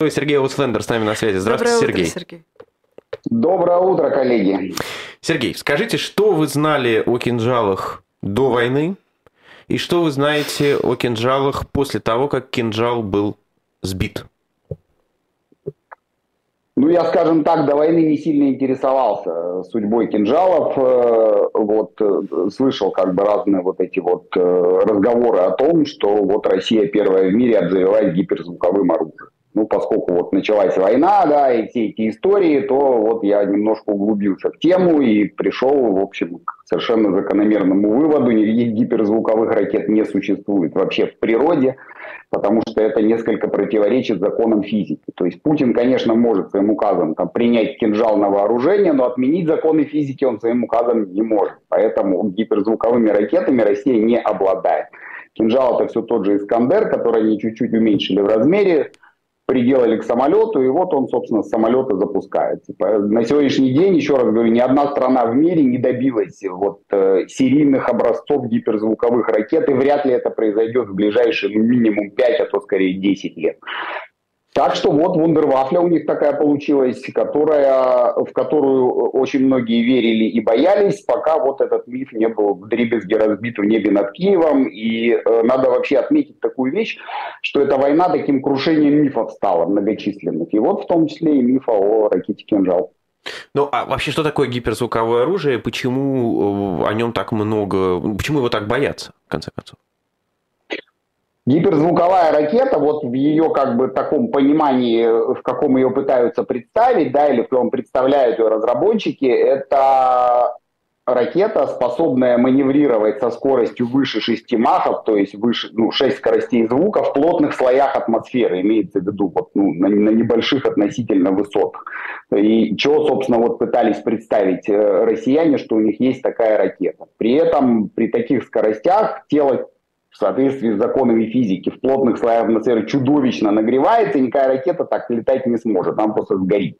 Сергей Ауслендер с нами на связи. Здравствуйте, Доброе Сергей. Утро, Сергей. Доброе утро, коллеги. Сергей, скажите, что вы знали о кинжалах до войны и что вы знаете о кинжалах после того, как кинжал был сбит? Ну, я, скажем так, до войны не сильно интересовался судьбой кинжалов. Э, вот э, слышал как бы разные вот эти вот э, разговоры о том, что вот Россия первая в мире обзавелась гиперзвуковым оружием. Ну, поскольку вот началась война, да, и все эти истории, то вот я немножко углубился в тему и пришел, в общем, к совершенно закономерному выводу. Никаких гиперзвуковых ракет не существует вообще в природе, потому что это несколько противоречит законам физики. То есть Путин, конечно, может своим указом там, принять кинжал на вооружение, но отменить законы физики он своим указом не может. Поэтому гиперзвуковыми ракетами Россия не обладает. Кинжал это все тот же Искандер, который они чуть-чуть уменьшили в размере, приделали к самолету, и вот он, собственно, с самолета запускается. На сегодняшний день, еще раз говорю, ни одна страна в мире не добилась вот, э, серийных образцов гиперзвуковых ракет, и вряд ли это произойдет в ближайшие ну, минимум 5, а то скорее 10 лет. Так что вот вундервафля у них такая получилась, которая, в которую очень многие верили и боялись, пока вот этот миф не был в дребезге разбит в небе над Киевом. И э, надо вообще отметить такую вещь, что эта война таким крушением мифов стала многочисленных. И вот в том числе и мифа о ракете «Кинжал». Ну, а вообще, что такое гиперзвуковое оружие? Почему э, о нем так много? Почему его так боятся, в конце концов? Гиперзвуковая ракета, вот в ее как бы таком понимании, в каком ее пытаются представить, да, или в каком представляют ее разработчики, это ракета, способная маневрировать со скоростью выше 6 махов, то есть выше, ну, 6 скоростей звука в плотных слоях атмосферы, имеется в виду вот, ну, на, на небольших относительно высотах. И чего, собственно, вот пытались представить э, россияне, что у них есть такая ракета. При этом при таких скоростях тело в соответствии с законами физики в плотных слоях атмосферы чудовищно нагревается, и никакая ракета так летать не сможет, она просто сгорит.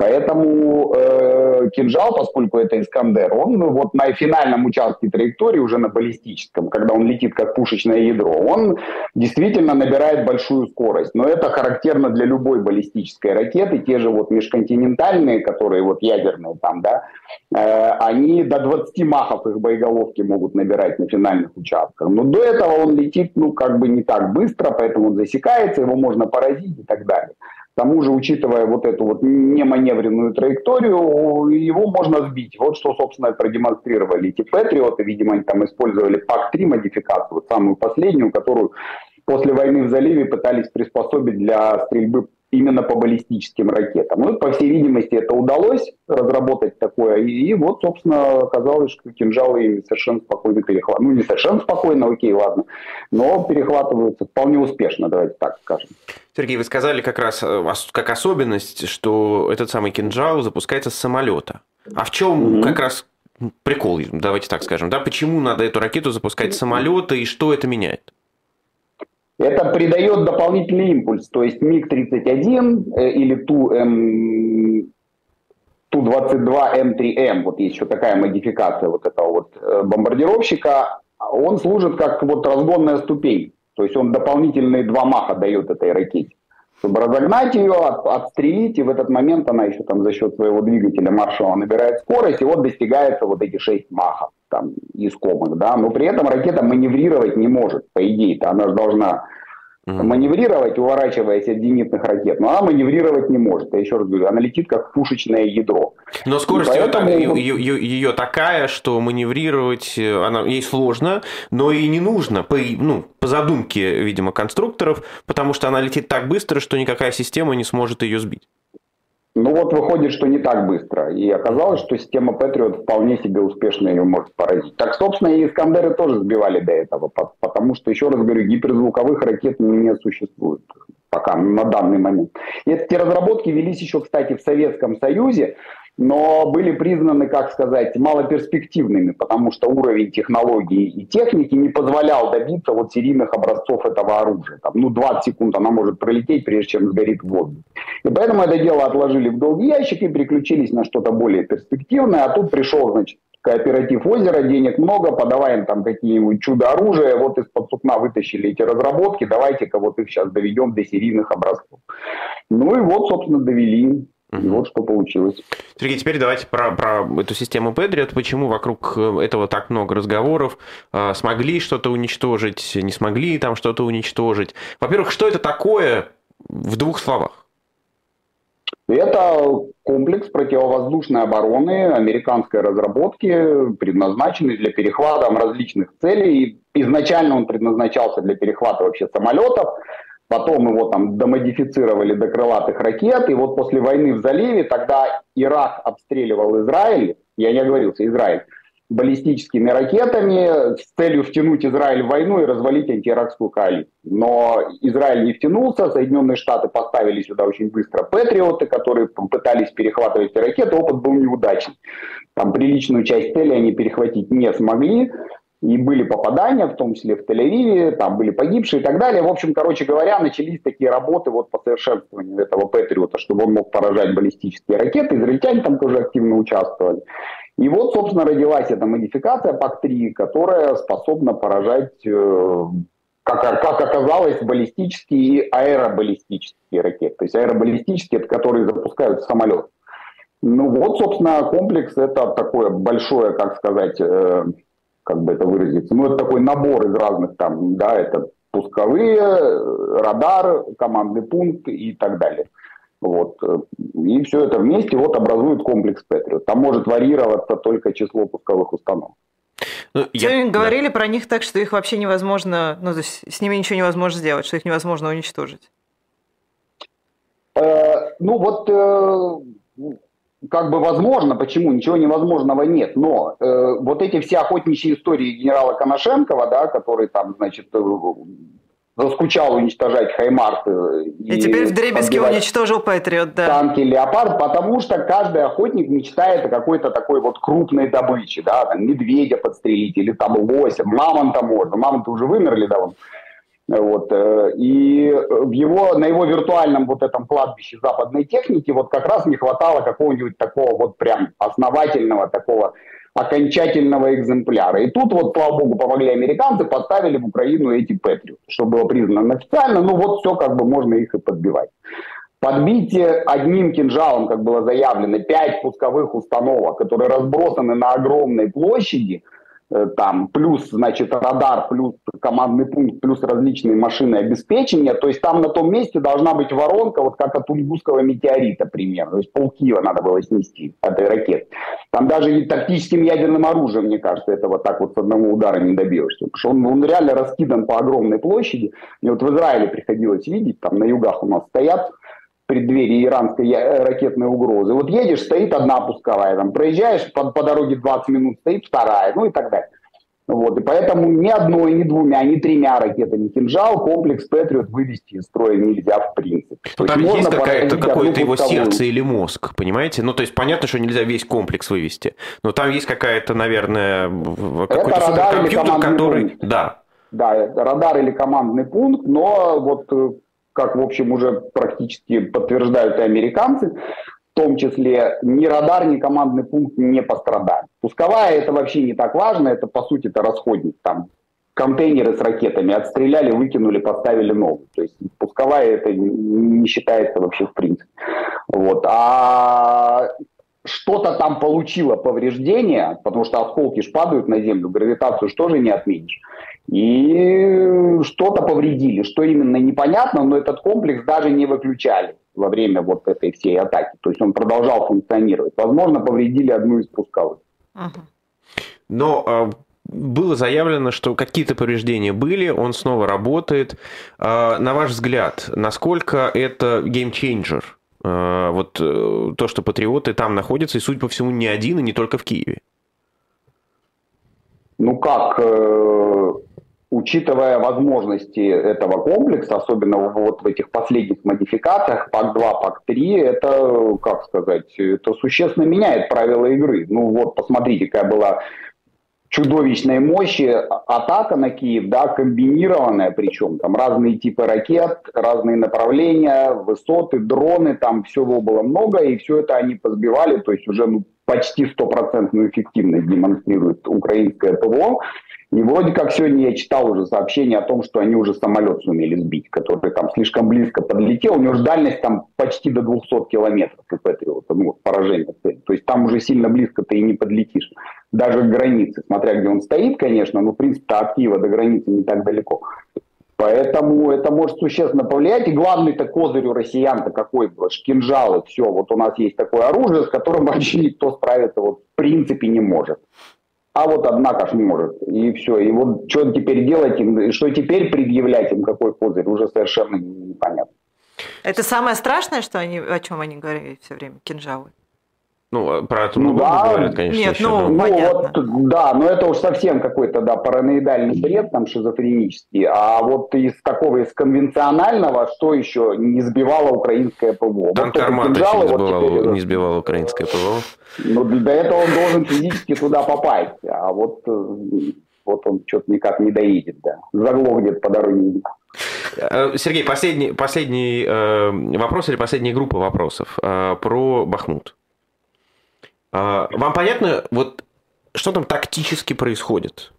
Поэтому э, кинжал, поскольку это Искандер, он вот на финальном участке траектории, уже на баллистическом, когда он летит как пушечное ядро, он действительно набирает большую скорость. Но это характерно для любой баллистической ракеты. Те же вот межконтинентальные, которые вот ядерные там, да, э, они до 20 махов их боеголовки могут набирать на финальных участках. Но до этого он летит, ну, как бы не так быстро, поэтому он засекается, его можно поразить и так далее. К тому же, учитывая вот эту вот неманевренную траекторию, его можно сбить. Вот что, собственно, продемонстрировали эти Патриоты. Видимо, они там использовали ПАК-3 модификацию, самую последнюю, которую после войны в заливе пытались приспособить для стрельбы именно по баллистическим ракетам. Ну, по всей видимости, это удалось разработать такое. И, и вот, собственно, оказалось, что кинжалы совершенно спокойно перехватывают. Ну, не совершенно спокойно, окей, ладно, но перехватываются вполне успешно, давайте так скажем. Сергей, вы сказали как раз э, как особенность, что этот самый кинжал запускается с самолета. А в чем mm-hmm. как раз прикол, давайте так скажем, да? Почему надо эту ракету запускать с самолета и что это меняет? Это придает дополнительный импульс. То есть МиГ-31 э, или Ту-М... Ту-22М3М, вот есть еще такая модификация вот этого вот э, бомбардировщика, он служит как вот разгонная ступень. То есть он дополнительные два маха дает этой ракете чтобы разогнать ее, от, отстрелить, и в этот момент она еще там за счет своего двигателя маршала набирает скорость, и вот достигается вот эти 6 махов там искомых, да, но при этом ракета маневрировать не может, по идее-то, она же должна угу. маневрировать, уворачиваясь от зенитных ракет, но она маневрировать не может. Я еще раз говорю, она летит как пушечное ядро. Но скорость поэтому... ее, ее, ее такая, что маневрировать э, она, ей сложно, но и не нужно, по, ну, по задумке, видимо, конструкторов, потому что она летит так быстро, что никакая система не сможет ее сбить. Ну вот выходит, что не так быстро. И оказалось, что система Patriot вполне себе успешно ее может поразить. Так, собственно, и Искандеры тоже сбивали до этого, потому что, еще раз говорю, гиперзвуковых ракет не существует пока на данный момент. И эти разработки велись еще, кстати, в Советском Союзе, но были признаны, как сказать, малоперспективными, потому что уровень технологий и техники не позволял добиться вот серийных образцов этого оружия. Там, ну, 20 секунд она может пролететь, прежде чем сгорит в воздухе. И поэтому это дело отложили в долгий ящик и переключились на что-то более перспективное. А тут пришел, значит, кооператив озера, денег много, подаваем там какие-нибудь чудо-оружия, вот из-под сукна вытащили эти разработки, давайте-ка вот их сейчас доведем до серийных образцов. Ну и вот, собственно, довели. И вот что получилось. Сергей, теперь давайте про, про эту систему Patriot. Почему вокруг э, этого так много разговоров? А, смогли что-то уничтожить, не смогли там что-то уничтожить? Во-первых, что это такое в двух словах? Это комплекс противовоздушной обороны американской разработки, предназначенный для перехвата различных целей. Изначально он предназначался для перехвата вообще самолетов, потом его там домодифицировали до крылатых ракет, и вот после войны в заливе тогда Ирак обстреливал Израиль, я не оговорился, Израиль, баллистическими ракетами с целью втянуть Израиль в войну и развалить антииракскую коалицию. Но Израиль не втянулся, Соединенные Штаты поставили сюда очень быстро патриоты, которые пытались перехватывать эти ракеты, опыт был неудачный. Там приличную часть цели они перехватить не смогли, и были попадания, в том числе в Тель-Авиве, там были погибшие и так далее. В общем, короче говоря, начались такие работы вот по совершенствованию этого Патриота, чтобы он мог поражать баллистические ракеты. Израильтяне там тоже активно участвовали. И вот, собственно, родилась эта модификация ПАК-3, которая способна поражать, э, как, как оказалось, баллистические и аэробаллистические ракеты. То есть аэробаллистические, это которые запускают самолет. Ну вот, собственно, комплекс это такое большое, как сказать, э, как бы это выразиться, ну это такой набор из разных там, да, это пусковые, радар, командный пункт и так далее. Вот. И все это вместе вот образует комплекс Patriot. Там может варьироваться только число пусковых установок. Ну, я... говорили да. про них так, что их вообще невозможно, ну, то есть с ними ничего невозможно сделать, что их невозможно уничтожить. Э, ну вот э, как бы возможно, почему ничего невозможного нет, но э, вот эти все охотничьи истории генерала Коношенкова, да, который там, значит, э, заскучал уничтожать Хаймарсы. И, и теперь в Дребезге уничтожил Патриот, да. Танки Леопард, потому что каждый охотник мечтает о какой-то такой вот крупной добыче, да, там, медведя подстрелить или там лося, мамонта можно, мамонты уже вымерли давно. Вот, э, и в его, на его виртуальном вот этом кладбище западной техники вот как раз не хватало какого-нибудь такого вот прям основательного такого окончательного экземпляра. И тут вот, слава богу, помогли американцы, поставили в Украину эти Патриоты, что было признано официально, ну вот все как бы можно их и подбивать. Подбить одним кинжалом, как было заявлено, пять пусковых установок, которые разбросаны на огромной площади – Э, там плюс, значит, радар, плюс командный пункт, плюс различные машины обеспечения, то есть там на том месте должна быть воронка, вот как от Тунгусского метеорита примерно, то есть полкива надо было снести этой ракеты. Там даже и тактическим ядерным оружием, мне кажется, этого так вот с одного удара не добьешься, потому что он, он реально раскидан по огромной площади. Мне вот в Израиле приходилось видеть, там на югах у нас стоят преддверии иранской э, ракетной угрозы. Вот едешь, стоит одна пусковая, там, проезжаешь по, по дороге 20 минут, стоит вторая, ну и так далее. Вот, и поэтому ни одной, ни двумя, ни тремя ракетами «Кинжал» комплекс «Патриот» вывести из строя нельзя в принципе. Ну, там есть, есть какая-то, какое-то его сердце или мозг, понимаете? Ну, то есть, понятно, что нельзя весь комплекс вывести, но там есть какая-то, наверное, какой-то суперкомпьютер, который... Пункт. Да. Да, это радар или командный пункт, но вот э, как, в общем, уже практически подтверждают и американцы, в том числе ни радар, ни командный пункт не пострадали. Пусковая это вообще не так важно, это по сути это расходник. Там контейнеры с ракетами отстреляли, выкинули, поставили новую. То есть пусковая это не считается вообще в принципе. Вот. А что-то там получило повреждение, потому что осколки ж падают на землю, гравитацию что же не отменишь. И что-то повредили. Что именно, непонятно, но этот комплекс даже не выключали во время вот этой всей атаки. То есть он продолжал функционировать. Возможно, повредили одну из пусковых. Но а, было заявлено, что какие-то повреждения были, он снова работает. А, на ваш взгляд, насколько это game changer? А, вот э, то, что патриоты там находятся, и, судя по всему, не один, и не только в Киеве. Ну как, э, учитывая возможности этого комплекса, особенно вот в этих последних модификациях, PAC-2, PAC-3, это, как сказать, это существенно меняет правила игры. Ну вот, посмотрите, какая была чудовищной мощи атака на Киев, да, комбинированная, причем там разные типы ракет, разные направления, высоты, дроны, там всего было много, и все это они позбивали, то есть уже ну, почти стопроцентную эффективность демонстрирует украинское ПВО. И вроде как сегодня я читал уже сообщение о том, что они уже самолет сумели сбить, который там слишком близко подлетел. У него же дальность там почти до 200 километров у Патриота, ну, поражение цели. То есть там уже сильно близко ты и не подлетишь. Даже к границе, смотря где он стоит, конечно, но в принципе от Киева до границы не так далеко. Поэтому это может существенно повлиять. И главный-то козырь у россиян-то какой был? Кинжалы, все. Вот у нас есть такое оружие, с которым вообще никто справиться вот в принципе не может. А вот однако ж может. И все. И вот что теперь делать им, что теперь предъявлять им, какой козырь, уже совершенно непонятно. Это самое страшное, что они, о чем они говорили все время, кинжалы? Ну, а про атомную ну, да, говорят, конечно, Нет, еще, ну, но... понятно. Ну, вот, да, но это уж совсем какой-то, да, параноидальный бред, там, шизофренический. А вот из такого, из конвенционального, что еще не сбивало украинское ПВО? Танк вот Армата еще не сбивало, вот теперь, не сбивало украинское ПВО. Ну, для этого он должен физически туда попасть. А вот, э, вот он что-то никак не доедет, да. Заглох где-то по дороге. Э, Сергей, последний, последний э, вопрос или последняя группа вопросов э, про Бахмут. А, вам понятно, вот что там тактически происходит?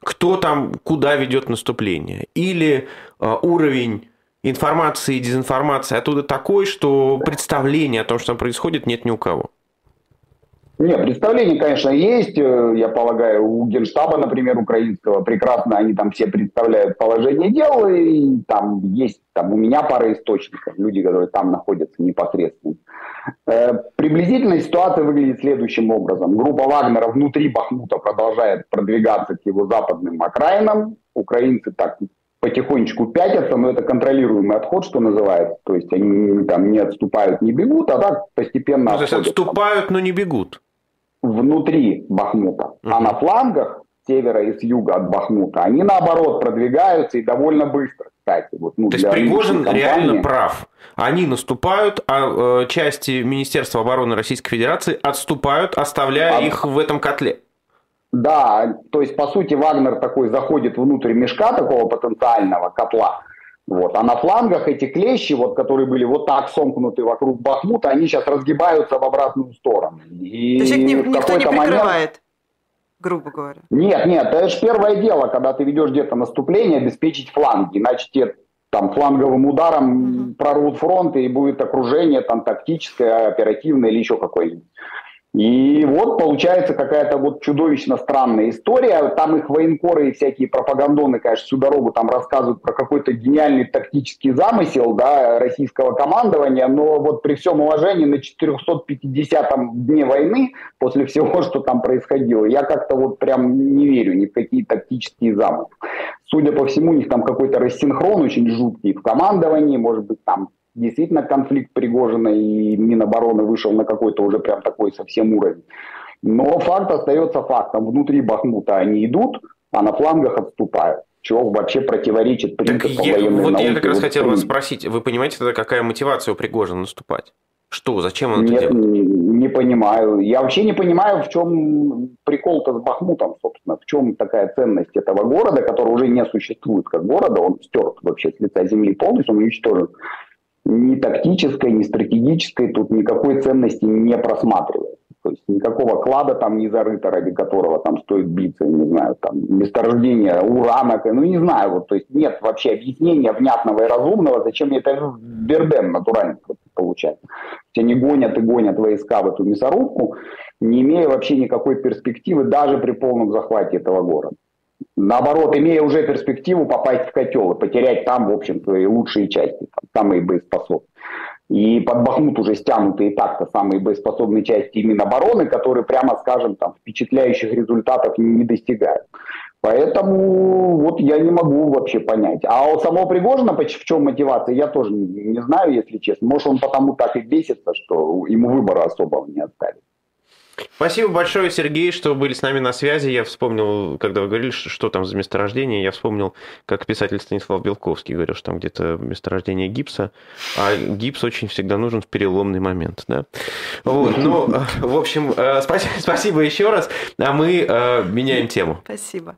Кто там куда ведет наступление? Или а, уровень информации и дезинформации оттуда такой, что представления о том, что там происходит, нет ни у кого? Нет, представление, конечно, есть. Э, я полагаю, у Генштаба, например, украинского, прекрасно они там все представляют положение дел, и там есть, там у меня пара источников, люди, которые там находятся непосредственно. Э, приблизительно ситуация выглядит следующим образом. Группа Вагнера внутри Бахмута продолжает продвигаться к его западным окраинам. Украинцы так потихонечку пятятся, но это контролируемый отход, что называется. То есть они там не отступают, не бегут, а так постепенно ну, То есть отступают, но не бегут внутри Бахмута, uh-huh. а на флангах севера и с юга от Бахмута, они наоборот продвигаются и довольно быстро, кстати. Вот, ну, То есть Пригожин компании... реально прав. Они наступают, а э, части Министерства обороны Российской Федерации отступают, оставляя а... их в этом котле. Да, то есть, по сути, Вагнер такой заходит внутрь мешка такого потенциального котла, вот. А на флангах эти клещи, вот, которые были вот так сомкнуты вокруг Бахмута, они сейчас разгибаются в обратную сторону. И То есть их не, никто не прикрывает? Момент... грубо говоря. Нет, нет, это же первое дело, когда ты ведешь где-то наступление, обеспечить фланги, иначе тебе там фланговым ударом mm-hmm. прорвут фронт и будет окружение там тактическое, оперативное или еще какое-нибудь. И вот получается какая-то вот чудовищно странная история. Там их военкоры и всякие пропагандоны, конечно, всю дорогу там рассказывают про какой-то гениальный тактический замысел да, российского командования, но вот при всем уважении на 450-м дне войны, после всего, что там происходило, я как-то вот прям не верю ни в какие тактические замыслы. Судя по всему, у них там какой-то рассинхрон очень жуткий в командовании, может быть, там действительно конфликт Пригожина и Минобороны вышел на какой-то уже прям такой совсем уровень. Но факт остается фактом. Внутри Бахмута они идут, а на флангах отступают. Чего вообще противоречит принципу так военной Вот науки. я как раз вот хотел вас спросить, вы понимаете тогда, какая мотивация у Пригожина наступать? Что, зачем он Нет, это делает? Не, не понимаю. Я вообще не понимаю, в чем прикол-то с Бахмутом, собственно. В чем такая ценность этого города, который уже не существует как города. Он стерт вообще с лица земли полностью, он уничтожен ни тактической, ни стратегической тут никакой ценности не просматривается. То есть никакого клада там не зарыто, ради которого там стоит биться, не знаю, там месторождение урана, ну не знаю, вот, то есть нет вообще объяснения внятного и разумного, зачем это Берден натурально получается. Все не гонят и гонят войска в эту мясорубку, не имея вообще никакой перспективы даже при полном захвате этого города наоборот, имея уже перспективу попасть в котел и потерять там, в общем свои лучшие части, там, самые боеспособные. И под Бахмут уже стянуты и так-то самые боеспособные части Минобороны, которые, прямо скажем, там, впечатляющих результатов не достигают. Поэтому вот я не могу вообще понять. А у самого Пригожина в чем мотивация, я тоже не знаю, если честно. Может, он потому так и бесится, что ему выбора особого не оставили. Спасибо большое, Сергей, что были с нами на связи. Я вспомнил, когда вы говорили, что, что там за месторождение, я вспомнил, как писатель Станислав Белковский говорил, что там где-то месторождение гипса, а гипс очень всегда нужен в переломный момент. Да? Вот, ну, в общем, э, спасибо, спасибо еще раз, а мы э, меняем тему. Спасибо.